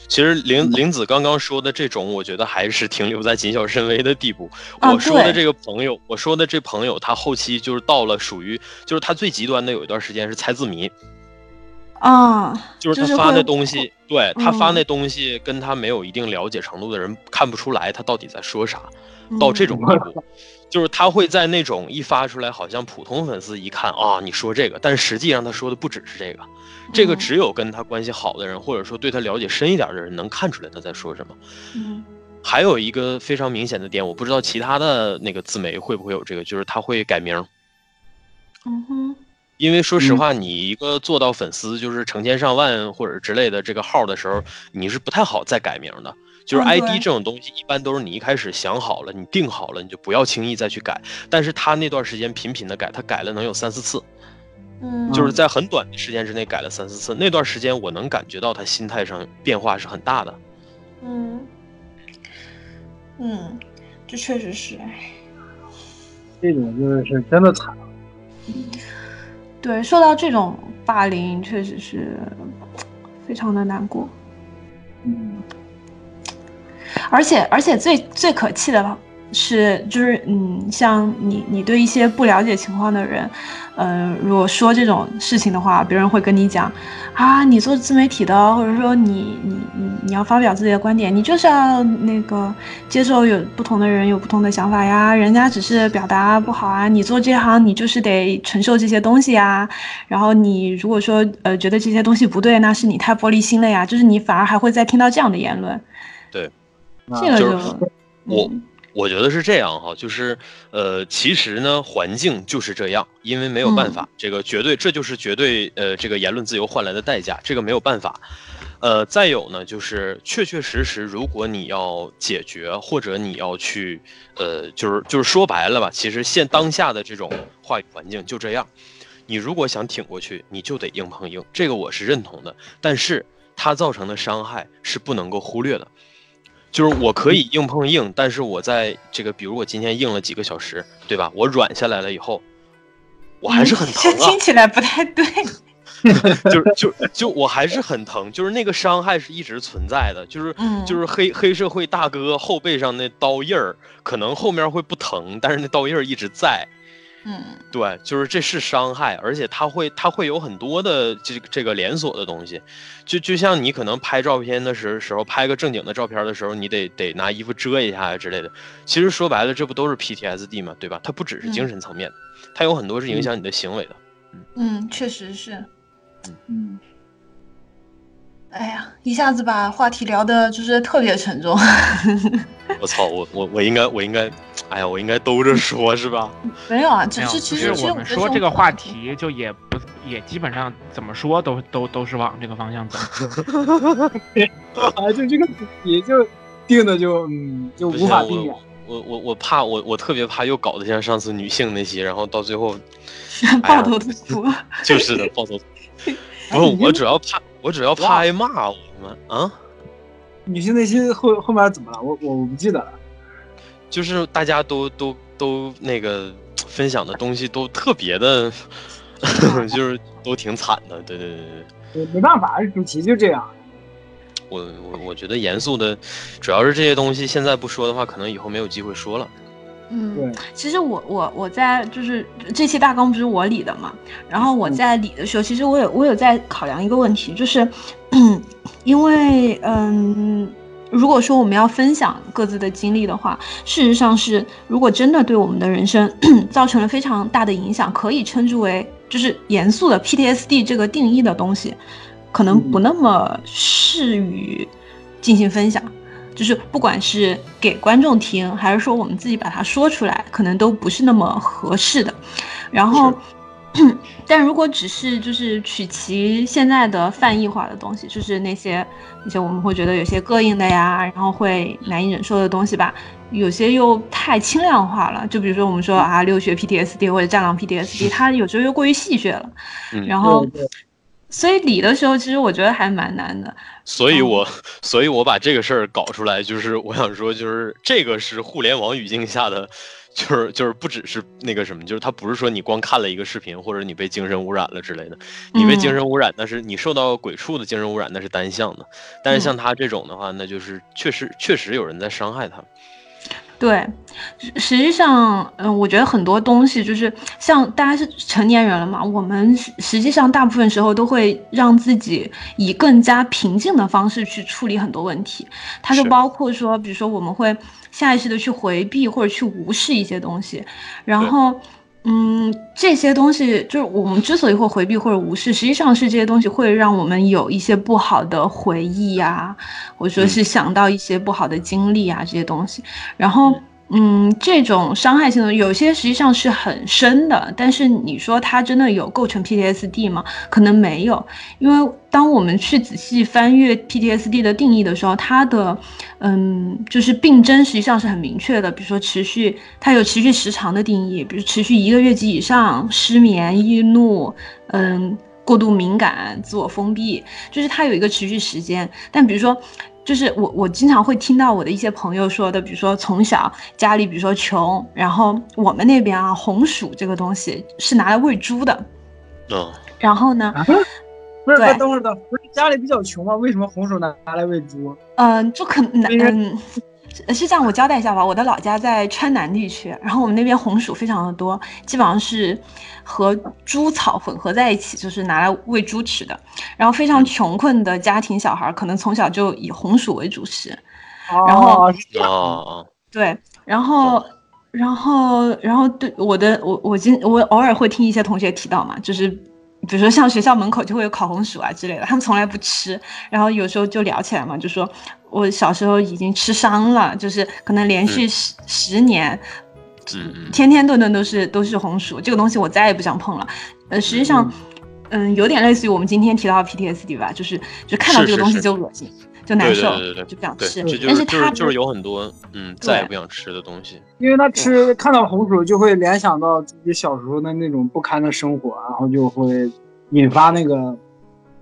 其实林林子刚刚说的这种，我觉得还是停留在谨小慎微的地步。我说的这个朋友，我说的这朋友，他后期就是到了属于，就是他最极端的有一段时间是猜字谜。啊，就是他发那东西，对他发那东西跟他没有一定了解程度的人看不出来他到底在说啥，到这种地步，就是他会在那种一发出来，好像普通粉丝一看啊，你说这个，但实际上他说的不只是这个，这个只有跟他关系好的人，或者说对他了解深一点的人能看出来他在说什么。嗯，还有一个非常明显的点，我不知道其他的那个自媒会不会有这个，就是他会改名。嗯哼。因为说实话，你一个做到粉丝就是成千上万或者之类的这个号的时候，你是不太好再改名的。就是 ID 这种东西，一般都是你一开始想好了，你定好了，你就不要轻易再去改。但是他那段时间频频的改，他改了能有三四次。嗯，就是在很短的时间之内改了三四次，那段时间我能感觉到他心态上变化是很大的。嗯，嗯，这确实是，这种就是真的惨。对，受到这种霸凌，确实是非常的难过。嗯，而且而且最最可气的是，就是嗯，像你你对一些不了解情况的人，呃，如果说这种事情的话，别人会跟你讲，啊，你做自媒体的，或者说你你你你要发表自己的观点，你就是要那个接受有不同的人有不同的想法呀，人家只是表达不好啊，你做这行你就是得承受这些东西呀，然后你如果说呃觉得这些东西不对，那是你太玻璃心了呀，就是你反而还会再听到这样的言论，对，这个就就我嗯我觉得是这样哈，就是呃，其实呢，环境就是这样，因为没有办法，这个绝对这就是绝对呃，这个言论自由换来的代价，这个没有办法。呃，再有呢，就是确确实实，如果你要解决或者你要去呃，就是就是说白了吧，其实现当下的这种话语环境就这样，你如果想挺过去，你就得硬碰硬，这个我是认同的，但是它造成的伤害是不能够忽略的。就是我可以硬碰硬，但是我在这个，比如我今天硬了几个小时，对吧？我软下来了以后，我还是很疼啊这 听，起来不太对。就是就就我还是很疼，就是那个伤害是一直存在的，就是嗯就是黑黑社会大哥后背上那刀印儿，可能后面会不疼，但是那刀印儿一直在。嗯对，就是这是伤害，而且它会它会有很多的这个这个连锁的东西，就就像你可能拍照片的时时候，拍个正经的照片的时候，你得得拿衣服遮一下呀之类的。其实说白了，这不都是 PTSD 吗？对吧？它不只是精神层面，它有很多是影响你的行为的。嗯，确实是。嗯，哎呀，一下子把话题聊的就是特别沉重。我操，我我我应该我应该，哎呀，我应该兜着说，是吧？没有啊，只，是其实我们说这个话题，就也不也基本上怎么说都都都是往这个方向走。啊，就这个主题就定的就嗯就，无法避免我。我我我怕我我特别怕又搞得像上次女性那些，然后到最后抱头痛哭。就是的抱头。不是，我主要怕我主要怕挨骂，我他妈啊！女性内心后后面怎么了？我我我不记得了。就是大家都都都那个分享的东西都特别的，就是都挺惨的。对对对对，没没办法，主题就这样。我我我觉得严肃的，主要是这些东西现在不说的话，可能以后没有机会说了。嗯，对，其实我我我在就是这期大纲不是我理的嘛，然后我在理的时候，其实我有我有在考量一个问题，就是，因为嗯，如果说我们要分享各自的经历的话，事实上是如果真的对我们的人生 造成了非常大的影响，可以称之为就是严肃的 PTSD 这个定义的东西，可能不那么适于进行分享。就是不管是给观众听，还是说我们自己把它说出来，可能都不是那么合适的。然后，但如果只是就是取其现在的泛义化的东西，就是那些那些我们会觉得有些膈应的呀，然后会难以忍受的东西吧，有些又太轻量化了。就比如说我们说啊，六学 PTSD 或者战狼 PTSD，它有时候又过于戏谑了。嗯然后所以理的时候，其实我觉得还蛮难的。所以我，所以我把这个事儿搞出来，就是我想说，就是这个是互联网语境下的，就是就是不只是那个什么，就是它不是说你光看了一个视频，或者你被精神污染了之类的，你被精神污染，那是你受到鬼畜的精神污染，那是单向的。但是像他这种的话，那就是确实确实有人在伤害他。对，实实际上，嗯、我觉得很多东西就是像大家是成年人了嘛，我们实实际上大部分时候都会让自己以更加平静的方式去处理很多问题，它就包括说，比如说我们会下意识的去回避或者去无视一些东西，然后。嗯，这些东西就是我们之所以会回避或者无视，实际上是这些东西会让我们有一些不好的回忆呀、或者说嗯是想到一些不好的经历啊，这些东西。然后，嗯，这种伤害性的有些实际上是很深的，但是你说它真的有构成 PTSD 吗？可能没有，因为当我们去仔细翻阅 PTSD 的定义的时候，它的嗯，就是病征实际上是很明确的，比如说持续，它有持续时长的定义，比如持续一个月及以上，失眠、易怒，嗯，过度敏感、自我封闭，就是它有一个持续时间。但比如说。就是我，我经常会听到我的一些朋友说的，比如说从小家里，比如说穷，然后我们那边啊，红薯这个东西是拿来喂猪的，嗯，然后呢，不是，等会儿等，不是家里比较穷吗？为什么红薯拿拿来喂猪？嗯，就可能，嗯。是这样，我交代一下吧。我的老家在川南地区，然后我们那边红薯非常的多，基本上是和猪草混合在一起，就是拿来喂猪吃的。然后非常穷困的家庭小孩，可能从小就以红薯为主食。然后，对，然后，然后，然后，对我的，我我今我偶尔会听一些同学提到嘛，就是。比如说像学校门口就会有烤红薯啊之类的，他们从来不吃，然后有时候就聊起来嘛，就说我小时候已经吃伤了，就是可能连续十十年，天天顿顿都是都是红薯，这个东西我再也不想碰了。呃，实际上，嗯，有点类似于我们今天提到的 PTSD 吧，就是就看到这个东西就恶心，就难受，就不想吃。但是他就是有很多嗯再也不想吃的东西，因为他吃看到红薯就会联想到自己小时候的那种不堪的生活，然后就会。引发那个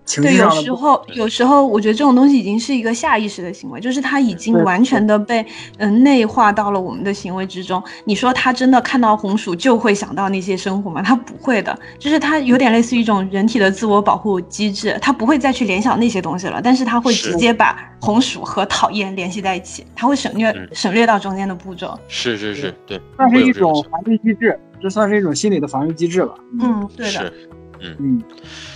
情绪对，有时候有时候我觉得这种东西已经是一个下意识的行为，就是他已经完全的被嗯内化到了我们的行为之中。你说他真的看到红薯就会想到那些生活吗？他不会的，就是他有点类似于一种人体的自我保护机制，他不会再去联想那些东西了，但是他会直接把红薯和讨厌联系在一起，他会省略省略到中间的步骤。是是是，对，算是一种防御机制，这算是一种心理的防御机制了。嗯，对的。嗯嗯，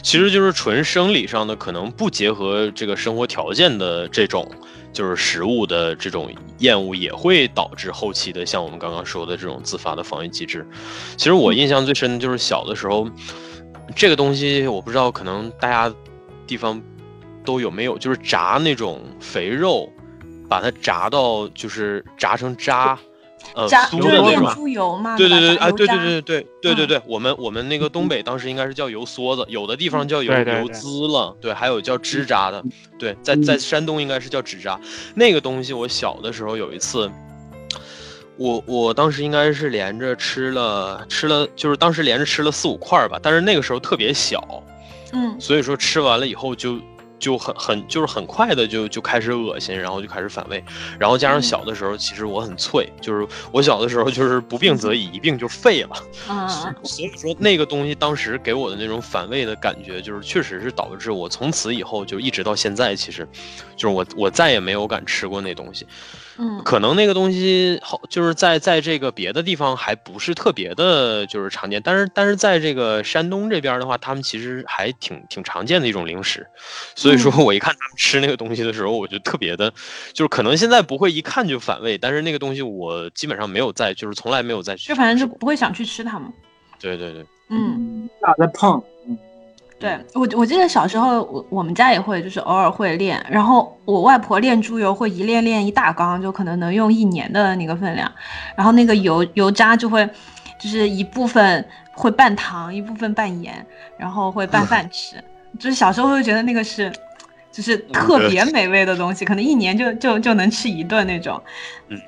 其实就是纯生理上的，可能不结合这个生活条件的这种，就是食物的这种厌恶，也会导致后期的像我们刚刚说的这种自发的防御机制。其实我印象最深的就是小的时候，这个东西我不知道，可能大家地方都有没有，就是炸那种肥肉，把它炸到就是炸成渣。呃，猪的，猪油？对对对，啊，对对对对对对对，我们我们那个东北当时应该是叫油梭子，有的地方叫油油滋了，对，还有叫脂渣的，对，在在山东应该是叫脂渣，那个东西我小的时候有一次，我我当时应该是连着吃了吃了，就是当时连着吃了四五块吧，但是那个时候特别小，嗯，所以说吃完了以后就。就很很就是很快的就就开始恶心，然后就开始反胃，然后加上小的时候其实我很脆，就是我小的时候就是不病则已，一病就废了，所以说那个东西当时给我的那种反胃的感觉，就是确实是导致我从此以后就一直到现在，其实就是我我再也没有敢吃过那东西。嗯，可能那个东西好，就是在在这个别的地方还不是特别的，就是常见。但是但是在这个山东这边的话，他们其实还挺挺常见的一种零食。所以说我一看他们吃那个东西的时候，我就特别的，就是可能现在不会一看就反胃，但是那个东西我基本上没有在，就是从来没有再去，就反正是不会想去吃它嘛。对对对，嗯，咋在碰？对我，我记得小时候，我我们家也会，就是偶尔会炼。然后我外婆炼猪油会一炼炼一大缸，就可能能用一年的那个分量。然后那个油油渣就会，就是一部分会拌糖，一部分拌盐，然后会拌 饭吃。就是小时候会觉得那个是，就是特别美味的东西，可能一年就就就能吃一顿那种。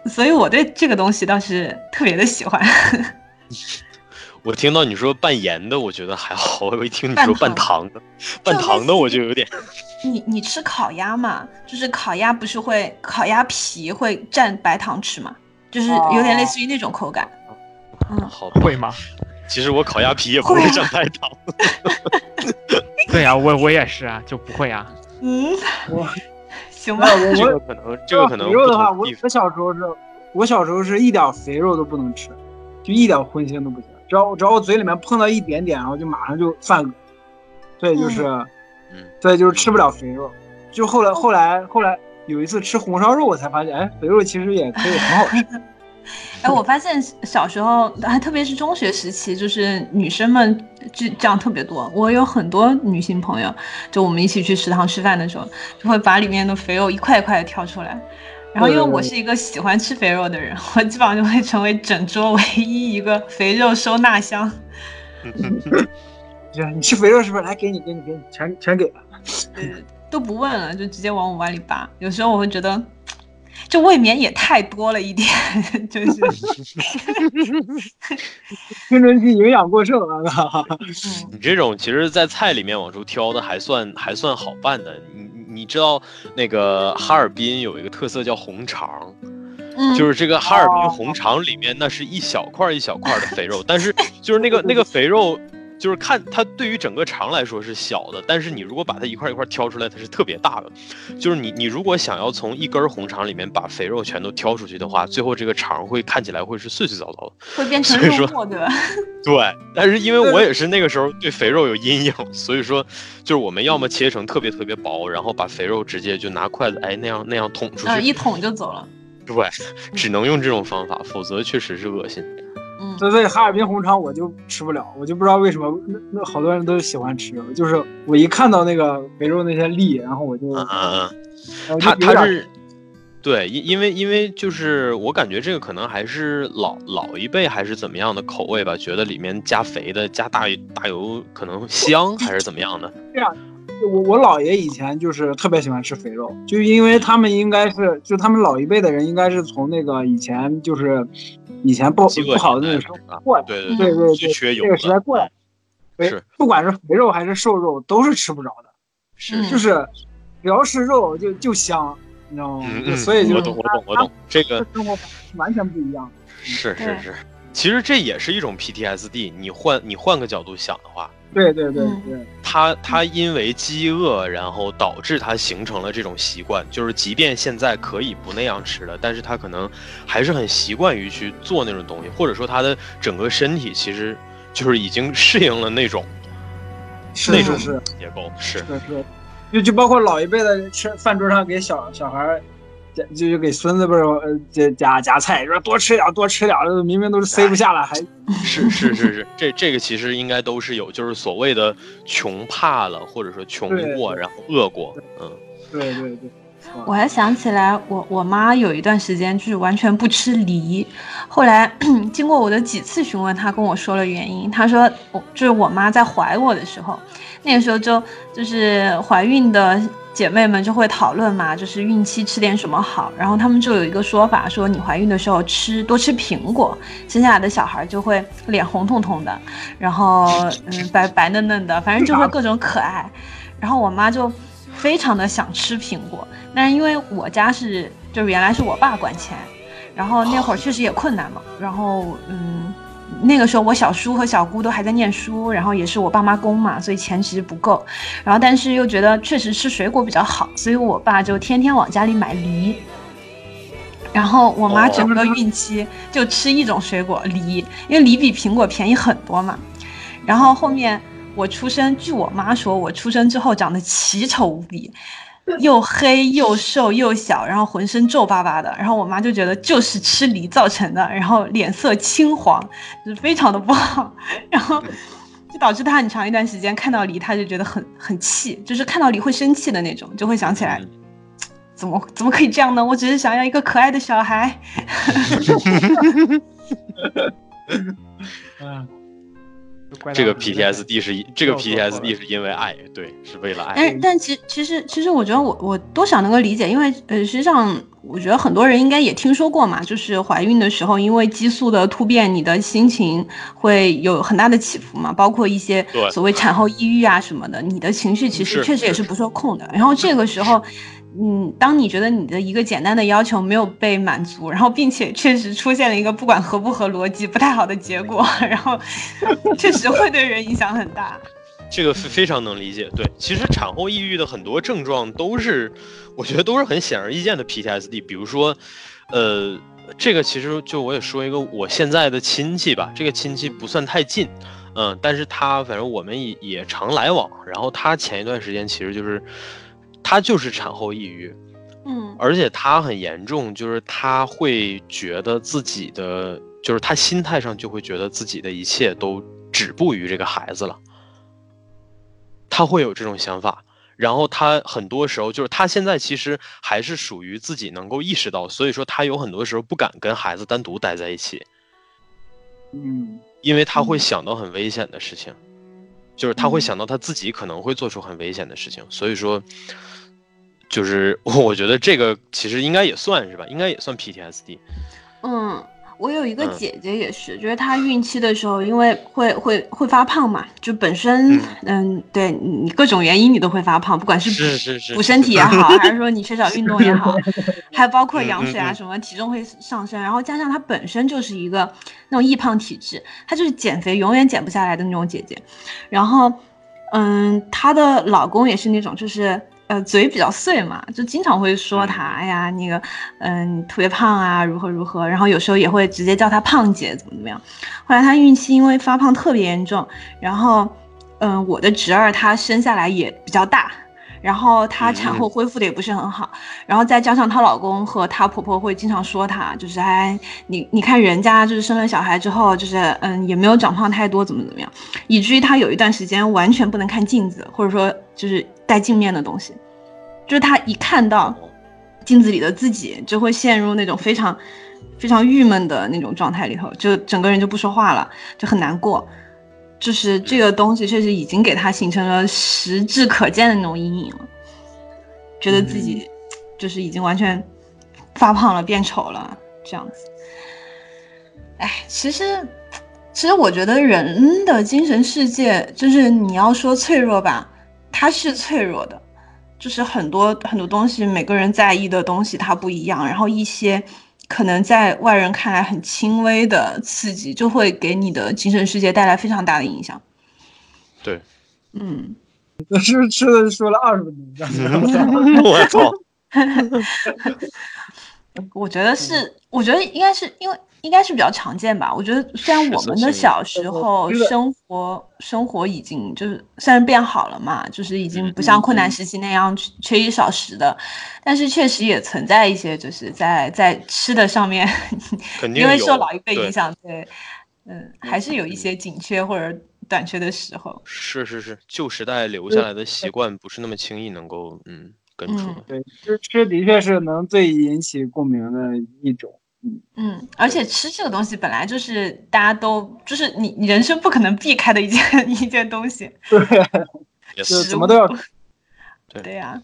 所以我对这个东西倒是特别的喜欢。我听到你说拌盐的，我觉得还好。我一听你说拌糖的，拌糖的我就有点。你你吃烤鸭嘛？就是烤鸭不是会烤鸭皮会蘸白糖吃吗？就是有点类似于那种口感。嗯，好会吗？其实我烤鸭皮也不会蘸白糖。对呀，我我也是啊，就不会啊。嗯，我 行吧。这个可能，这个可能。肥肉的话，我我小时候是，我小时候是一点肥肉都不能吃，就一点荤腥都不行。只要只要我嘴里面碰到一点点，然后就马上就犯恶，对，就是，嗯，对，就是吃不了肥肉。就后来后来后来有一次吃红烧肉，我才发现，哎，肥肉其实也可以很好吃。哎，我发现小时候，还特别是中学时期，就是女生们这这样特别多。我有很多女性朋友，就我们一起去食堂吃饭的时候，就会把里面的肥肉一块一块的挑出来，然后因为我是一个喜欢吃肥肉的人，我基本上就会成为整桌唯一一个肥肉收纳箱。你吃肥肉是不是？来，给你，给你，给你，全全给了。都不问了，就直接往我碗里扒。有时候我会觉得，这未免也太多了一点，就是。青春期营养过剩啊！你这种其实，在菜里面往出挑的还算还算好办的。你你知道那个哈尔滨有一个特色叫红肠，就是这个哈尔滨红肠里面那是一小块一小块的肥肉，但是就是那个那个肥肉。就是看它对于整个肠来说是小的，但是你如果把它一块一块挑出来，它是特别大的。就是你你如果想要从一根红肠里面把肥肉全都挑出去的话，最后这个肠会看起来会是碎碎糟糟的，会变成肉末，对吧？对。但是因为我也是那个时候对肥肉有阴影，所以说就是我们要么切成特别特别薄，然后把肥肉直接就拿筷子哎那样那样捅出去，一捅就走了。对，只能用这种方法，否则确实是恶心。所以哈尔滨红肠我就吃不了，我就不知道为什么那那好多人都喜欢吃。就是我一看到那个肥肉那些粒，然后我就嗯嗯，他他是对，因因为因为就是我感觉这个可能还是老老一辈还是怎么样的口味吧，觉得里面加肥的加大大油可能香还是怎么样的。这样，我我姥爷以前就是特别喜欢吃肥肉，就因为他们应该是就他们老一辈的人应该是从那个以前就是。以前不不好的那个时候过来，对对对对对，这个时代过来，是不管是肥肉还是瘦肉都是吃不着的，是就是只要是肉就就香，你知道吗？所以就我懂我懂我懂这个生活完全不一样。是是是，其实这也是一种 PTSD。你换你换个角度想的话。对对对对，他他因为饥饿，然后导致他形成了这种习惯，就是即便现在可以不那样吃了，但是他可能还是很习惯于去做那种东西，或者说他的整个身体其实就是已经适应了那种那种结构，是是是，就就包括老一辈的吃饭桌上给小小孩。就就给孙子不是呃加夹夹菜，说多吃点多吃点明明都是塞不下了，还 是是是是，这这个其实应该都是有，就是所谓的穷怕了，或者说穷过，然后饿过，嗯，对对对。我还想起来，我我妈有一段时间就是完全不吃梨，后来 经过我的几次询问，她跟我说了原因，她说我就是我妈在怀我的时候，那个时候就就是怀孕的。姐妹们就会讨论嘛，就是孕期吃点什么好，然后他们就有一个说法，说你怀孕的时候吃多吃苹果，生下来的小孩就会脸红彤彤的，然后嗯 白白嫩嫩的，反正就会各种可爱。然后我妈就非常的想吃苹果，但是因为我家是就是原来是我爸管钱，然后那会儿确实也困难嘛，然后嗯。那个时候我小叔和小姑都还在念书，然后也是我爸妈供嘛，所以钱其实不够。然后但是又觉得确实吃水果比较好，所以我爸就天天往家里买梨。然后我妈整个孕期就吃一种水果梨，因为梨比苹果便宜很多嘛。然后后面我出生，据我妈说，我出生之后长得奇丑无比。又黑又瘦又小，然后浑身皱巴巴的，然后我妈就觉得就是吃梨造成的，然后脸色青黄，就是非常的不好，然后就导致她很长一段时间看到梨，她就觉得很很气，就是看到梨会生气的那种，就会想起来，怎么怎么可以这样呢？我只是想要一个可爱的小孩。嗯。这个 PTSD 是这个 PTSD 是因为爱，对，是为了爱。但但其其实其实我觉得我我多少能够理解，因为呃实际上我觉得很多人应该也听说过嘛，就是怀孕的时候因为激素的突变，你的心情会有很大的起伏嘛，包括一些所谓产后抑郁啊什么的，你的情绪其实确实也是不受控的。然后这个时候。嗯，当你觉得你的一个简单的要求没有被满足，然后并且确实出现了一个不管合不合逻辑不太好的结果，然后确实会对人影响很大。这个非非常能理解。对，其实产后抑郁的很多症状都是，我觉得都是很显而易见的 PTSD。比如说，呃，这个其实就我也说一个我现在的亲戚吧，这个亲戚不算太近，嗯，但是他反正我们也也常来往。然后他前一段时间其实就是。他就是产后抑郁，嗯，而且他很严重，就是他会觉得自己的，就是他心态上就会觉得自己的一切都止步于这个孩子了，他会有这种想法，然后他很多时候就是他现在其实还是属于自己能够意识到，所以说他有很多时候不敢跟孩子单独待在一起，嗯，因为他会想到很危险的事情，就是他会想到他自己可能会做出很危险的事情，所以说，就是我觉得这个其实应该也算是吧，应该也算 PTSD。嗯。我有一个嗯。姐姐也是，就是她孕期的时候，因为会会会发胖嘛，就本身嗯。嗯，对你各种原因你都会发胖，不管是是是是补身体也好，还是说你缺少运动也好，还包括嗯羊水啊什么，体重会上升，然后加上她本身就是一个那种易胖体质，她就是减肥永远减不下来的那种姐姐，然后嗯，她的老公也是那种就是。呃，嘴比较碎嘛，就经常会说她，嗯哎呀，那个，嗯，特别胖啊，如何如何，然后有时候也会直接叫她胖姐，怎么怎么样。后来她孕期因为发胖特别严重，然后，嗯，我的侄儿他生下来也比较大，然后她产后恢复的也不是很好，然后再加上她老公和她婆婆会经常说她，就是哎，你你看人家就是生了小孩之后，就是嗯也没有长胖太多，怎么怎么样，以至于她有一段时间完全不能看镜子，或者说就是带镜面的东西，就是她一看到镜子里的自己，就会陷入那种非常非常郁闷的那种状态里头，就整个人就不说话了，就很难过。就是这个东西确实已经给他形成了实质可见的那种阴影了，觉得自己就是已经完全发胖了、变丑了这样子。哎，其实，其实我觉得人的精神世界，就是你要说脆弱吧，它是脆弱的，就是很多很多东西，每个人在意的东西它不一样，然后一些可能在外人看来很轻微的刺激，就会给你的精神世界带来非常大的影响。对，嗯，我是不是吃的说了二十分钟？我操！我觉得是，我觉得应该是因为应该是比较常见吧。我觉得虽然我们的小时候生活生活已经就是虽然变好了嘛，就是已经不像困难时期那样缺缺衣少食的，但是确实也存在一些就是在在吃的上面，肯定因为受老一辈影响，对，嗯，还是有一些紧缺或者短缺的时候。是是是，旧时代留下来的习惯不是那么轻易能够嗯跟出嗯的。对，吃吃的确是能最引起共鸣的一种。嗯，而且吃这个东西本来就是大家都就是你你人生不可能避开的一件 一件东西。对，也是怎么都要。对对呀、You